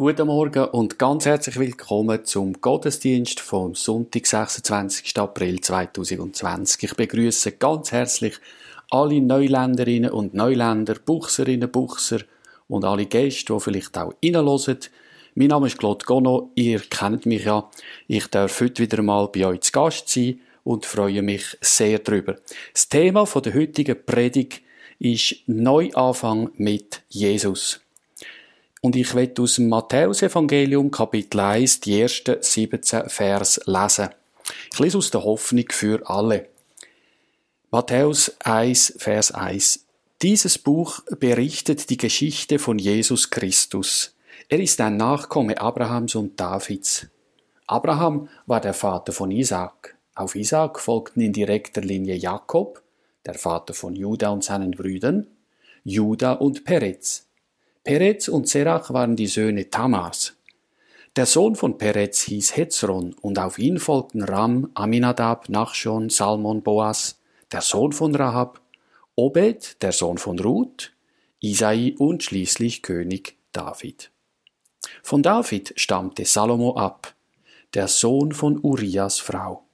Guten Morgen und ganz herzlich willkommen zum Gottesdienst vom Sonntag, 26. April 2020. Ich begrüße ganz herzlich alle Neuländerinnen und Neuländer, Buchserinnen, Buchser und alle Gäste, die vielleicht auch reinhören. Mein Name ist Claude Gono, ihr kennt mich ja. Ich darf heute wieder mal bei euch zu Gast sein und freue mich sehr darüber. Das Thema der heutigen Predigt ist Neuanfang mit Jesus. Und ich werde aus dem Matthäusevangelium Kapitel 1 die ersten 17 Vers lesen. Ich lese aus der Hoffnung für alle. Matthäus 1, Vers 1. Dieses Buch berichtet die Geschichte von Jesus Christus. Er ist ein Nachkomme Abrahams und Davids. Abraham war der Vater von Isaac. Auf Isaac folgten in direkter Linie Jakob, der Vater von Juda und seinen Brüdern, Juda und Perez. Perez und Serach waren die Söhne Tamars. Der Sohn von Perez hieß Hezron, und auf ihn folgten Ram, Aminadab, Nachschon, Salmon, Boas, der Sohn von Rahab, Obed, der Sohn von Ruth, Isai und schließlich König David. Von David stammte Salomo ab, der Sohn von Urias Frau.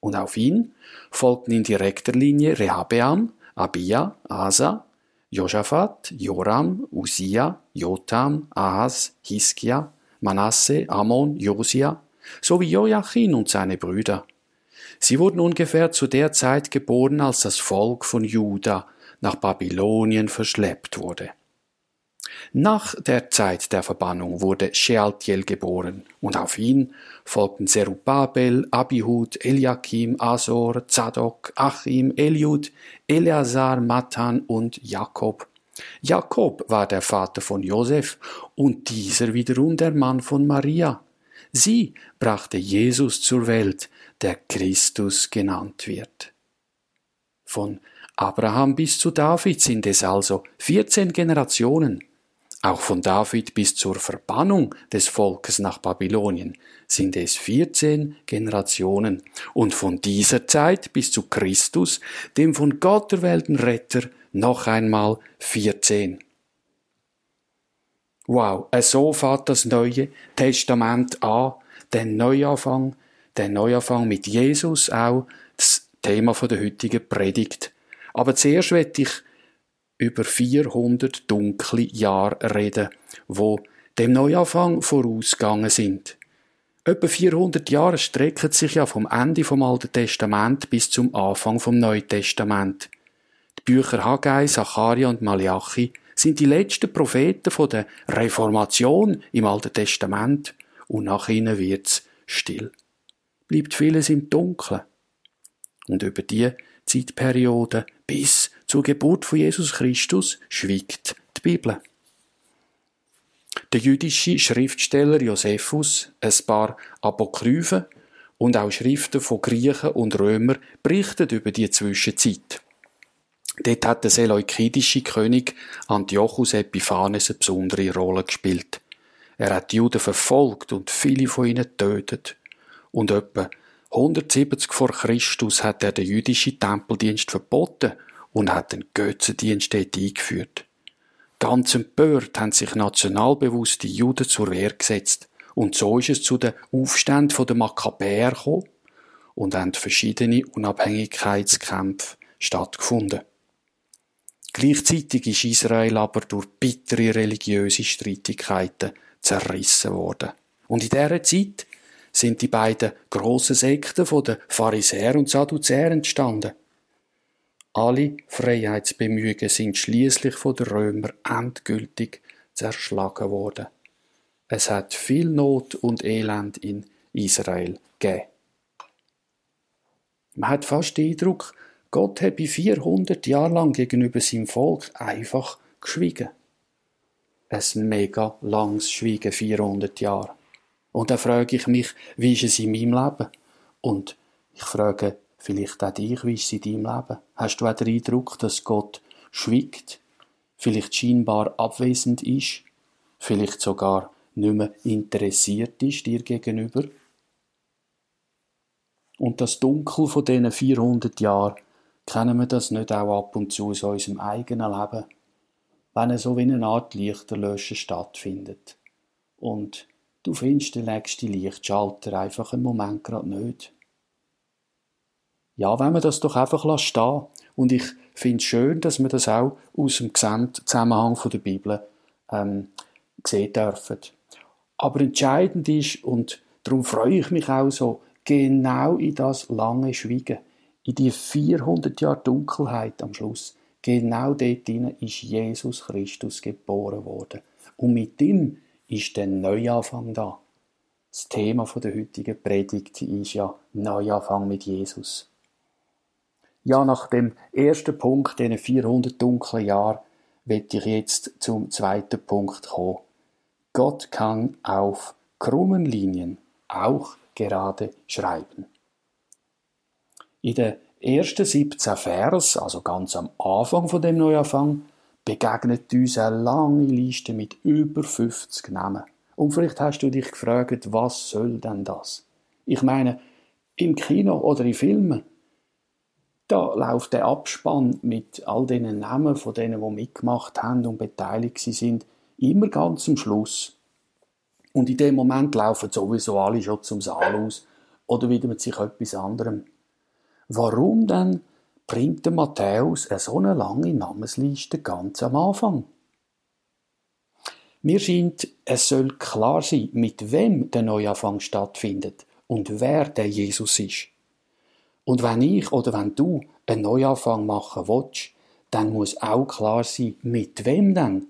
Und auf ihn folgten in direkter Linie Rehabeam, Abia, Asa, Josaphat, Joram, Usia, Jotam, Ahas, Hiskia, Manasse, Ammon, Josia, sowie Joachim und seine Brüder. Sie wurden ungefähr zu der Zeit geboren, als das Volk von Juda nach Babylonien verschleppt wurde. Nach der Zeit der Verbannung wurde Shealtiel geboren, und auf ihn folgten Zerubabel, Abihud, Eliakim, Asor, Zadok, Achim, Eliud, Eleazar, Matan und Jakob. Jakob war der Vater von Josef und dieser wiederum der Mann von Maria. Sie brachte Jesus zur Welt, der Christus genannt wird. Von Abraham bis zu David sind es also 14 Generationen. Auch von David bis zur Verbannung des Volkes nach Babylonien sind es 14 Generationen und von dieser Zeit bis zu Christus, dem von Gott erwählten Retter, noch einmal 14. Wow, so fährt das Neue Testament an, den Neuanfang, den Neuanfang mit Jesus auch, das Thema der heutigen Predigt. Aber zuerst werde ich über 400 dunkle Jahre reden, wo dem Neuanfang vorausgegangen sind. Etwa 400 Jahre strecken sich ja vom Ende vom Alten Testament bis zum Anfang vom Neuen Testament. Die Bücher Haggai, Zacharia und Malachi sind die letzten Propheten von der Reformation im Alten Testament und nach ihnen wird's still. Bleibt vieles im Dunkeln. Und über die Zeitperiode bis zur Geburt von Jesus Christus schwiegt die Bibel. Der jüdische Schriftsteller Josephus, ein paar Apokryphen und auch Schriften von Griechen und Römern berichten über die Zwischenzeit. Dort hat der seleukidische König Antiochus Epiphanes eine besondere Rolle gespielt. Er hat die Juden verfolgt und viele von ihnen getötet. Und etwa 170 vor Christus hat er den jüdischen Tempeldienst verboten und hat den Götzendienst dort eingeführt. Ganz empört haben sich nationalbewusste Juden zur Wehr gesetzt. Und so ist es zu den Aufständen der Makkabäer gekommen und haben verschiedene Unabhängigkeitskämpfe stattgefunden. Gleichzeitig ist Israel aber durch bittere religiöse Streitigkeiten zerrissen worden. Und in dieser Zeit sind die beiden grossen Sekten den Pharisäer und Sadduzäer entstanden. Alle Freiheitsbemühungen sind schließlich von den Römern endgültig zerschlagen worden. Es hat viel Not und Elend in Israel gegeben. Man hat fast den Eindruck, Gott habe 400 Jahre lang gegenüber seinem Volk einfach geschwiegen. Ein mega langes Schweigen, 400 Jahre. Und da frage ich mich, wie ist es in meinem Leben? Und ich frage Vielleicht auch dich, wie es in deinem Leben? Hast du auch den Eindruck, dass Gott schwiegt? Vielleicht scheinbar abwesend ist? Vielleicht sogar nicht mehr interessiert ist dir gegenüber? Und das Dunkel von diesen 400 Jahren, kennen wir das nicht auch ab und zu in unserem eigenen Leben? Wenn so wie eine Art Lichterlöschen stattfindet. und du findest den nächsten Lichtschalter einfach einen Moment gerade nicht. Ja, wenn wir das doch einfach stehen und ich finde es schön, dass wir das auch aus dem Gesamtzusammenhang der Bibel ähm, sehen dürfen. Aber entscheidend ist, und darum freue ich mich auch so, genau in das lange Schweigen, in die 400 Jahre Dunkelheit am Schluss, genau dort ist Jesus Christus geboren worden. Und mit ihm ist der Neuanfang da. Das Thema der heutigen Predigt ist ja Neuanfang mit Jesus. Ja, nach dem ersten Punkt, diesen 400 dunklen Jahren, werde ich jetzt zum zweiten Punkt kommen. Gott kann auf krummen Linien auch gerade schreiben. In den ersten 17 Vers, also ganz am Anfang von dem Neuanfang, begegnet uns eine lange Liste mit über 50 Namen. Und vielleicht hast du dich gefragt, was soll denn das? Ich meine, im Kino oder in Filmen, da läuft der Abspann mit all den Namen von denen, die mitgemacht haben und beteiligt sind, immer ganz am Schluss. Und in dem Moment laufen sowieso alle schon zum Saal aus oder widmen sich etwas anderem. Warum denn bringt der Matthäus eine so eine lange Namensliste ganz am Anfang? Mir scheint, es soll klar sein, mit wem der Neuanfang stattfindet und wer der Jesus ist. Und wenn ich oder wenn du einen Neuanfang machen willst, dann muss auch klar sein, mit wem denn?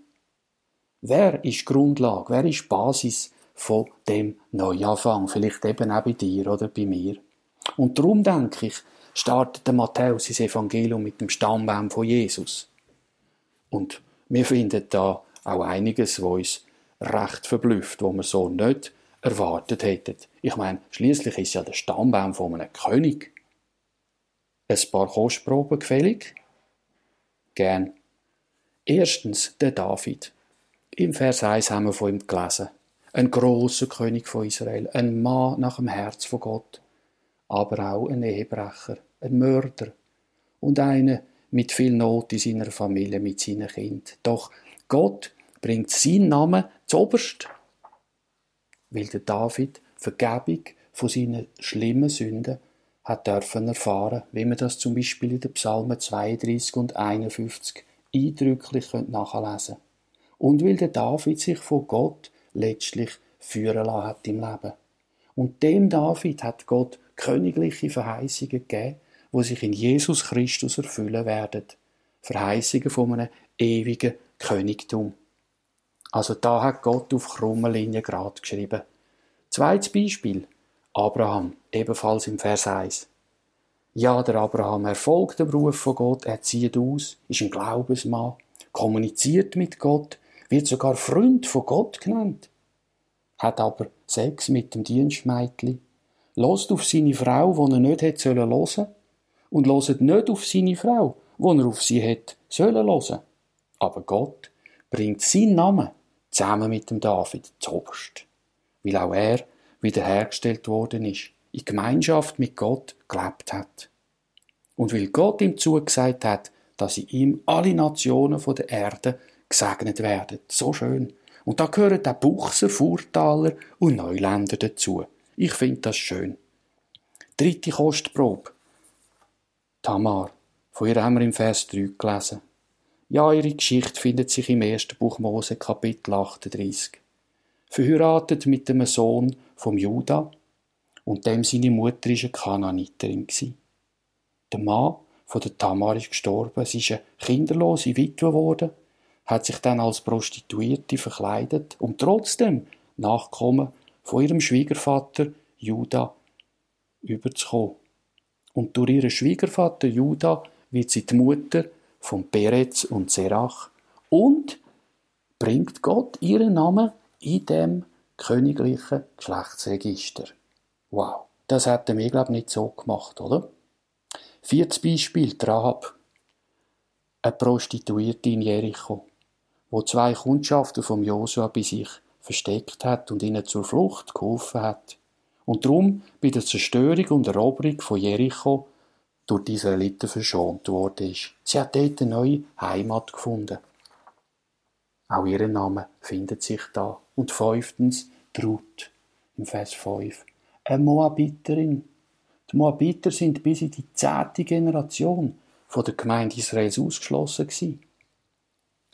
Wer ist die Grundlage, wer ist die Basis von dem Neuanfang? Vielleicht eben auch bei dir oder bei mir. Und darum denke ich, startet der Matthäus das Evangelium mit dem Stammbaum von Jesus. Und wir finden da auch einiges, was uns recht verblüfft, wo wir so nicht erwartet hätten. Ich meine, schließlich ist ja der Stammbaum von einem König ein paar Kostproben gefällig? Gern. Erstens der David. Im Vers 1 haben wir von ihm gelesen. Ein großer König von Israel, ein Mann nach dem Herz von Gott, aber auch ein Ehebrecher, ein Mörder und einer mit viel Not in seiner Familie, mit seinen Kind. Doch Gott bringt seinen Namen zuoberst, weil der David Vergebung von seinen schlimmen Sünden hat dürfen erfahren, wie man das zum Beispiel in den Psalmen 32 und 51 eindrücklich nachlesen Und weil der David sich von Gott letztlich führen lassen hat im Leben. Und dem David hat Gott königliche Verheißungen gegeben, wo sich in Jesus Christus erfüllen werden. Verheißungen von einem ewigen Königtum. Also da hat Gott auf krummer Linie gerade geschrieben. Zweites Beispiel. Abraham, ebenfalls im Vers 1. Ja, der Abraham erfolgt dem Ruf von Gott, er zieht aus, ist ein Glaubensmann, kommuniziert mit Gott, wird sogar Freund von Gott genannt, hat aber Sex mit dem Dienstmeitli, lost auf seine Frau, wo er nicht hätte sollen und loset nicht auf seine Frau, wo er auf sie hätte sollen hören. Aber Gott bringt seinen Namen zusammen mit dem David zuoberst, weil auch er wiederhergestellt worden ist, in Gemeinschaft mit Gott gelebt hat. Und weil Gott ihm zugesagt hat, dass in ihm alle Nationen von der Erde gesegnet werden. So schön. Und da gehören auch Buchser, Furtaler und Neuländer dazu. Ich finde das schön. Dritte Kostprobe. Tamar. Von ihr haben wir im Vers 3 gelesen. Ja, ihre Geschichte findet sich im ersten Buch Mose, Kapitel 38 verheiratet mit dem Sohn vom Juda und dem seine Mutter ist eine Kananiterin Der Mann von der Tamar ist gestorben, sie ist eine kinderlose Witwe geworden, hat sich dann als Prostituierte verkleidet, um trotzdem Nachkommen von ihrem Schwiegervater Juda überzukommen. Und durch ihren Schwiegervater Juda wird sie die Mutter von Perez und Serach und bringt Gott ihren Namen in dem königlichen Geschlechtsregister. Wow, das hätten wir, glaube ich, nicht so gemacht, oder? Viertes Beispiel, Rahab. Eine Prostituierte in Jericho, wo zwei Kundschaften vom Josua bei sich versteckt hat und ihnen zur Flucht geholfen hat. Und darum bei der Zerstörung und Eroberung von Jericho durch die Israeliten verschont worden ist. Sie hat dort eine neue Heimat gefunden. Auch ihr Name findet sich da. Und fünftens, Ruth, im Vers 5. Eine Moabiterin. Die Moabiter sind bis in die zehnte Generation von der Gemeinde Israels ausgeschlossen gewesen.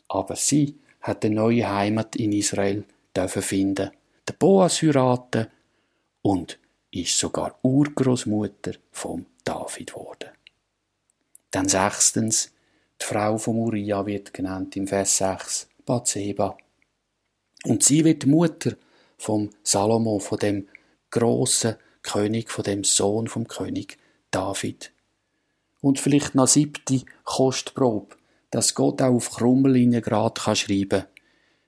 Aber sie hat eine neue Heimat in Israel dürfen finden. Der Boas heiraten und ist sogar Urgroßmutter vom David geworden. Dann sechstens, die Frau von Uriah wird genannt im Vers 6, Bathseba. Und sie wird Mutter vom Salomo, von dem großen König, von dem Sohn vom König David. Und vielleicht noch siebte Kostprobe, dass Gott auch auf Krummellinien gerade kann schreiben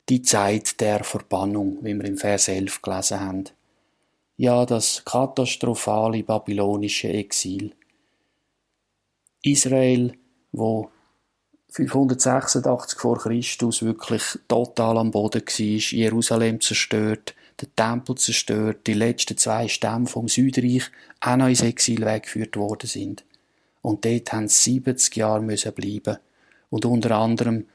Die Zeit der Verbannung, wie wir im Vers 11 gelesen haben. Ja, das katastrophale babylonische Exil. Israel, wo 586 vor Christus wirklich total am Boden war, Jerusalem zerstört, der Tempel zerstört, die letzten zwei Stämme vom Südreich auch noch ins Exil weggeführt worden sind. Und dort haben sie 70 Jahre müssen bleiben. Und unter anderem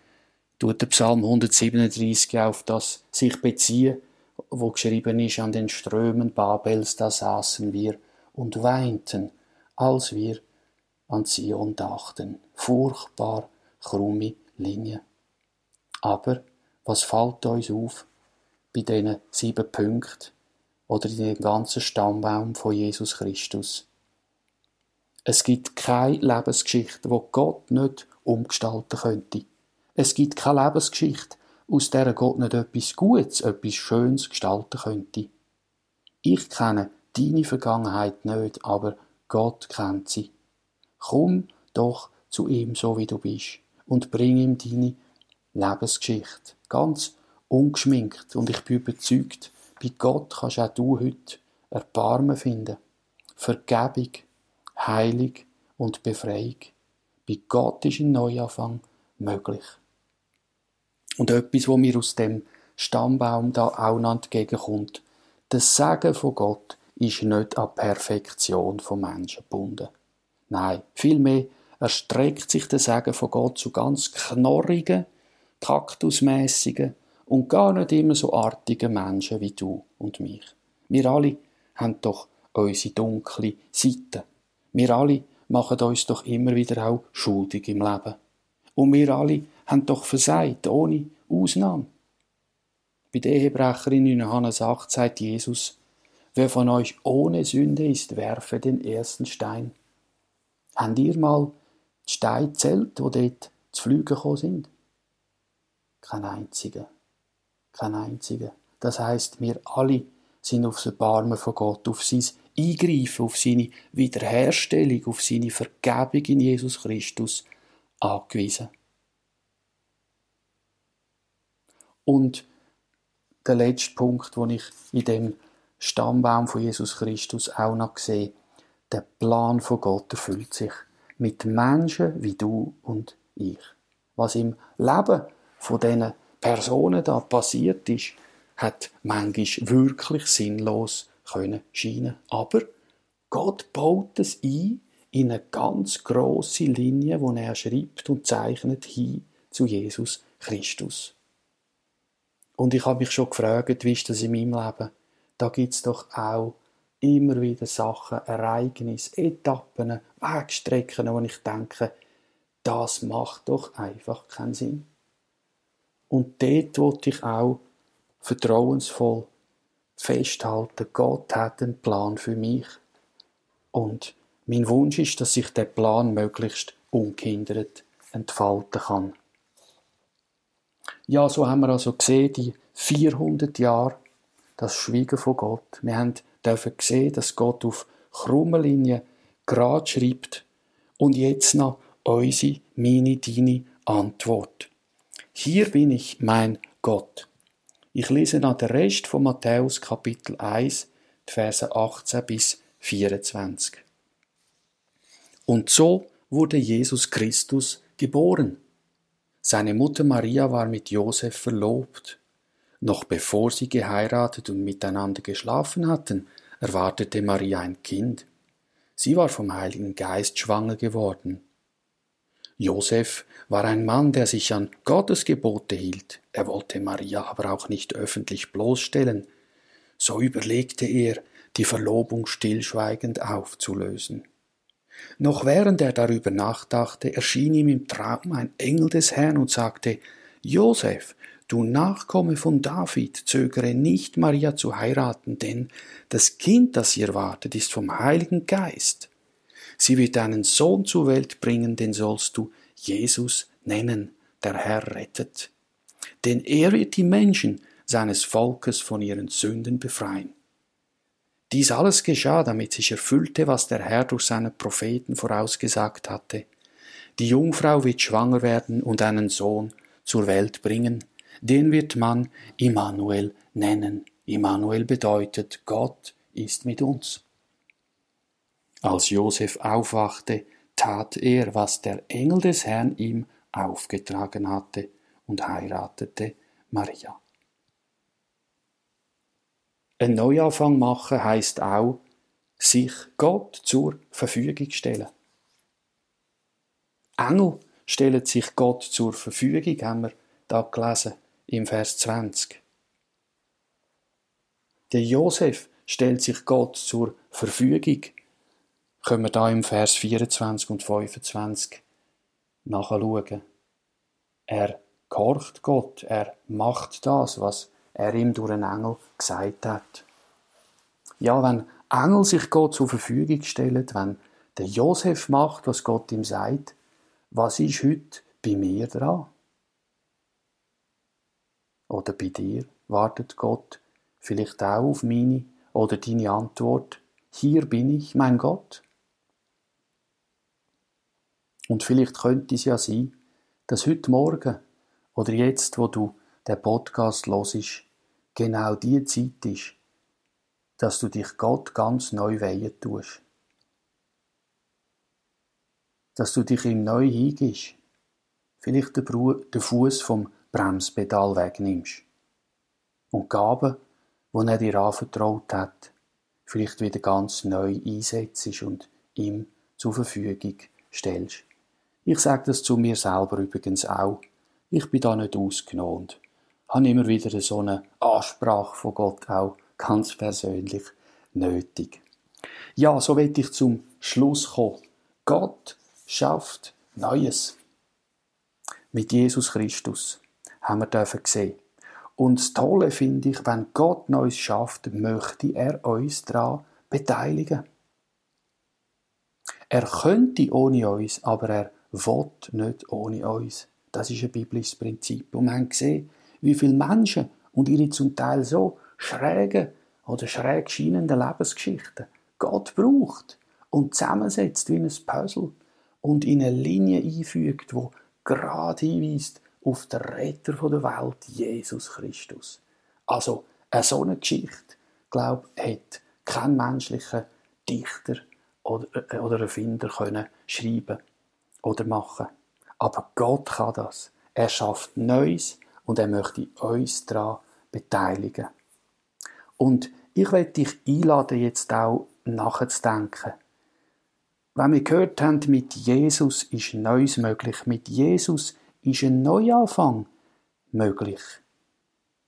tut der Psalm 137 auf das sich beziehen, wo geschrieben ist, an den Strömen Babels, da saßen wir und weinten, als wir an Zion dachten. Furchtbar krumme Linie. Aber was fällt uns auf bei diesen sieben Punkten oder in dem ganzen Stammbaum von Jesus Christus? Es gibt keine Lebensgeschichte, wo Gott nicht umgestalten könnte. Es gibt keine Lebensgeschichte, aus der Gott nicht etwas Gutes, etwas Schönes gestalten könnte. Ich kenne deine Vergangenheit nicht, aber Gott kennt sie. Komm doch zu ihm, so wie du bist, und bring ihm deine Lebensgeschichte. Ganz ungeschminkt. Und ich bin überzeugt, bei Gott kannst auch du heute Erbarmen finden. Vergebung, Heilung und Befreiung. Bei Gott ist ein Neuanfang möglich. Und etwas, wo mir aus dem Stammbaum da auch noch entgegenkommt, das Sagen von Gott ist nicht an Perfektion von Menschen gebunden. Nein, vielmehr erstreckt sich der Segen von Gott zu ganz knorrigen, kaktusmäßigen und gar nicht immer so artigen Menschen wie du und mich. Wir alle haben doch unsere dunkle Seite. Wir alle machen uns doch immer wieder auch schuldig im Leben. Und wir alle haben doch versagt, ohne Ausnahme. Bei der Ehebrecherin in Johannes 8 sagt Jesus, wer von euch ohne Sünde ist, werfe den ersten Stein. Habt ihr mal die Steine gezählt, die dort zu Fliegen sind? Kein einziger. Kein einziger. Das heißt, wir alle sind auf das Erbarmen von Gott, auf sein Eingreifen, auf seine Wiederherstellung, auf seine Vergebung in Jesus Christus angewiesen. Und der letzte Punkt, den ich in dem Stammbaum von Jesus Christus auch noch sehe, der Plan von Gott erfüllt sich mit Menschen wie du und ich. Was im Leben von diesen Personen da passiert ist, hat manchmal wirklich sinnlos können scheinen. Aber Gott baut es ein in eine ganz große Linie, wo er schreibt und zeichnet hin zu Jesus Christus. Und ich habe mich schon gefragt, wie ist das in meinem Leben? Da gibt es doch auch immer wieder Sachen, Ereignisse, Etappen, Wegstrecken, wo ich denke, das macht doch einfach keinen Sinn. Und dort wollte ich auch vertrauensvoll festhalten, Gott hat einen Plan für mich. Und mein Wunsch ist, dass sich der Plan möglichst ungehindert entfalten kann. Ja, so haben wir also gesehen, die 400 Jahre, das Schweigen von Gott. Wir haben dürfen sehen, dass Gott auf krummen Linien gerade schreibt und jetzt noch unsere, meine, deine Antwort. Hier bin ich, mein Gott. Ich lese noch den Rest von Matthäus Kapitel 1, die Verse 18 bis 24. Und so wurde Jesus Christus geboren. Seine Mutter Maria war mit Josef verlobt. Noch bevor sie geheiratet und miteinander geschlafen hatten, erwartete Maria ein Kind. Sie war vom Heiligen Geist schwanger geworden. Josef war ein Mann, der sich an Gottes Gebote hielt. Er wollte Maria aber auch nicht öffentlich bloßstellen. So überlegte er, die Verlobung stillschweigend aufzulösen. Noch während er darüber nachdachte, erschien ihm im Traum ein Engel des Herrn und sagte, Josef, du Nachkomme von David, zögere nicht, Maria zu heiraten, denn das Kind, das ihr wartet, ist vom Heiligen Geist. Sie wird einen Sohn zur Welt bringen, den sollst du Jesus nennen, der Herr rettet. Denn er wird die Menschen seines Volkes von ihren Sünden befreien. Dies alles geschah, damit sich erfüllte, was der Herr durch seine Propheten vorausgesagt hatte. Die Jungfrau wird schwanger werden und einen Sohn zur Welt bringen, den wird man Immanuel nennen. Immanuel bedeutet, Gott ist mit uns. Als Josef aufwachte, tat er, was der Engel des Herrn ihm aufgetragen hatte, und heiratete Maria. Ein Neuanfang machen heißt auch, sich Gott zur Verfügung stellen. Engel stellen sich Gott zur Verfügung, haben wir da gelesen im Vers 20. Der Josef stellt sich Gott zur Verfügung. Können wir da im Vers 24 und 25 nachschauen. Er gehorcht Gott, er macht das, was er ihm durch einen Engel gesagt hat. Ja, wenn Engel sich Gott zur Verfügung stellen, wenn der Josef macht, was Gott ihm sagt, was ist heute bei mir dran? Oder bei dir wartet Gott vielleicht auch auf meine oder deine Antwort, hier bin ich, mein Gott. Und vielleicht könnte es ja sein, dass heute Morgen oder jetzt, wo du den Podcast hörst, genau die Zeit ist, dass du dich Gott ganz neu weihen tust. Dass du dich ihm neu hingibst. Vielleicht den Fuß vom Bremspedal wegnimmst. Und die Gaben, die er dir anvertraut hat, vielleicht wieder ganz neu einsetzt und ihm zur Verfügung stellst. Ich sage das zu mir selber übrigens auch. Ich bin da nicht ausgenommen habe immer wieder so eine Ansprache von Gott auch ganz persönlich nötig. Ja, so will ich zum Schluss kommen. Gott schafft Neues. Mit Jesus Christus haben wir dürfen sehen. Und das Tolle finde ich, wenn Gott Neues schafft, möchte er uns daran beteiligen. Er könnte ohne uns, aber er will nicht ohne uns. Das ist ein biblisches Prinzip. Und wir haben gesehen, wie viele Menschen und ihre zum Teil so schrägen oder schräg scheinenden Lebensgeschichten Gott braucht und zusammensetzt wie ein Puzzle und in eine Linie einfügt, wo gerade hinweist auf den Retter der Welt, Jesus Christus. Also, eine so eine Geschichte, glaube hat kein menschlicher Dichter oder, äh, oder Erfinder können schreiben oder machen. Aber Gott kann das. Er schafft Neues und er möchte uns daran beteiligen. Und ich werde dich einladen, jetzt auch nachzudenken. Wenn wir gehört haben, mit Jesus ist Neues möglich, mit Jesus ist ein Neuanfang möglich,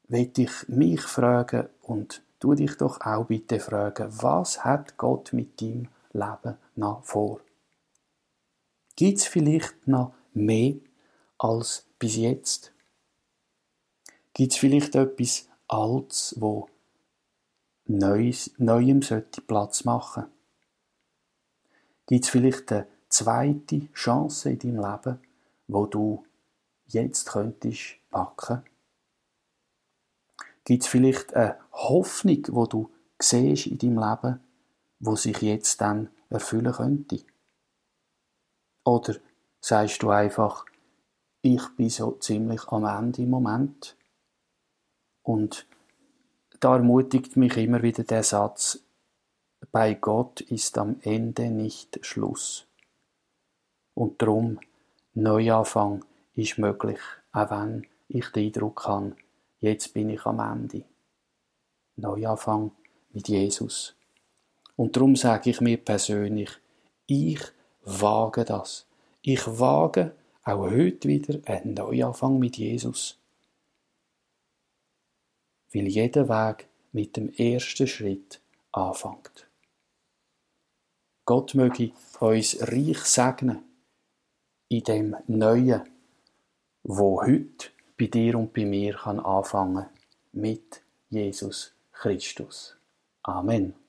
werde ich mich fragen und tu dich doch auch bitte fragen, was hat Gott mit deinem Leben noch vor? Gibt es vielleicht noch mehr als bis jetzt? Gibt es vielleicht etwas Altes, wo Neues, Neuem sollte Platz machen? Gibt es vielleicht eine zweite Chance in deinem Leben, wo du jetzt könntest packen? Gibt es vielleicht eine Hoffnung, wo du siehst in deinem Leben, wo sich jetzt dann erfüllen könnte? Oder sagst du einfach, ich bin so ziemlich am Ende im Moment und da ermutigt mich immer wieder der Satz, bei Gott ist am Ende nicht Schluss. Und darum, Neuanfang ist möglich, auch wenn ich den Eindruck habe, jetzt bin ich am Ende. Neuanfang mit Jesus. Und darum sage ich mir persönlich, ich wage das. Ich wage, auch heute wieder ein Neuanfang mit Jesus. Weil jeder Weg mit dem ersten Schritt anfängt. Gott möge uns reich segnen in dem Neuen, wo heute bei dir und bei mir kann anfangen mit Jesus Christus. Amen.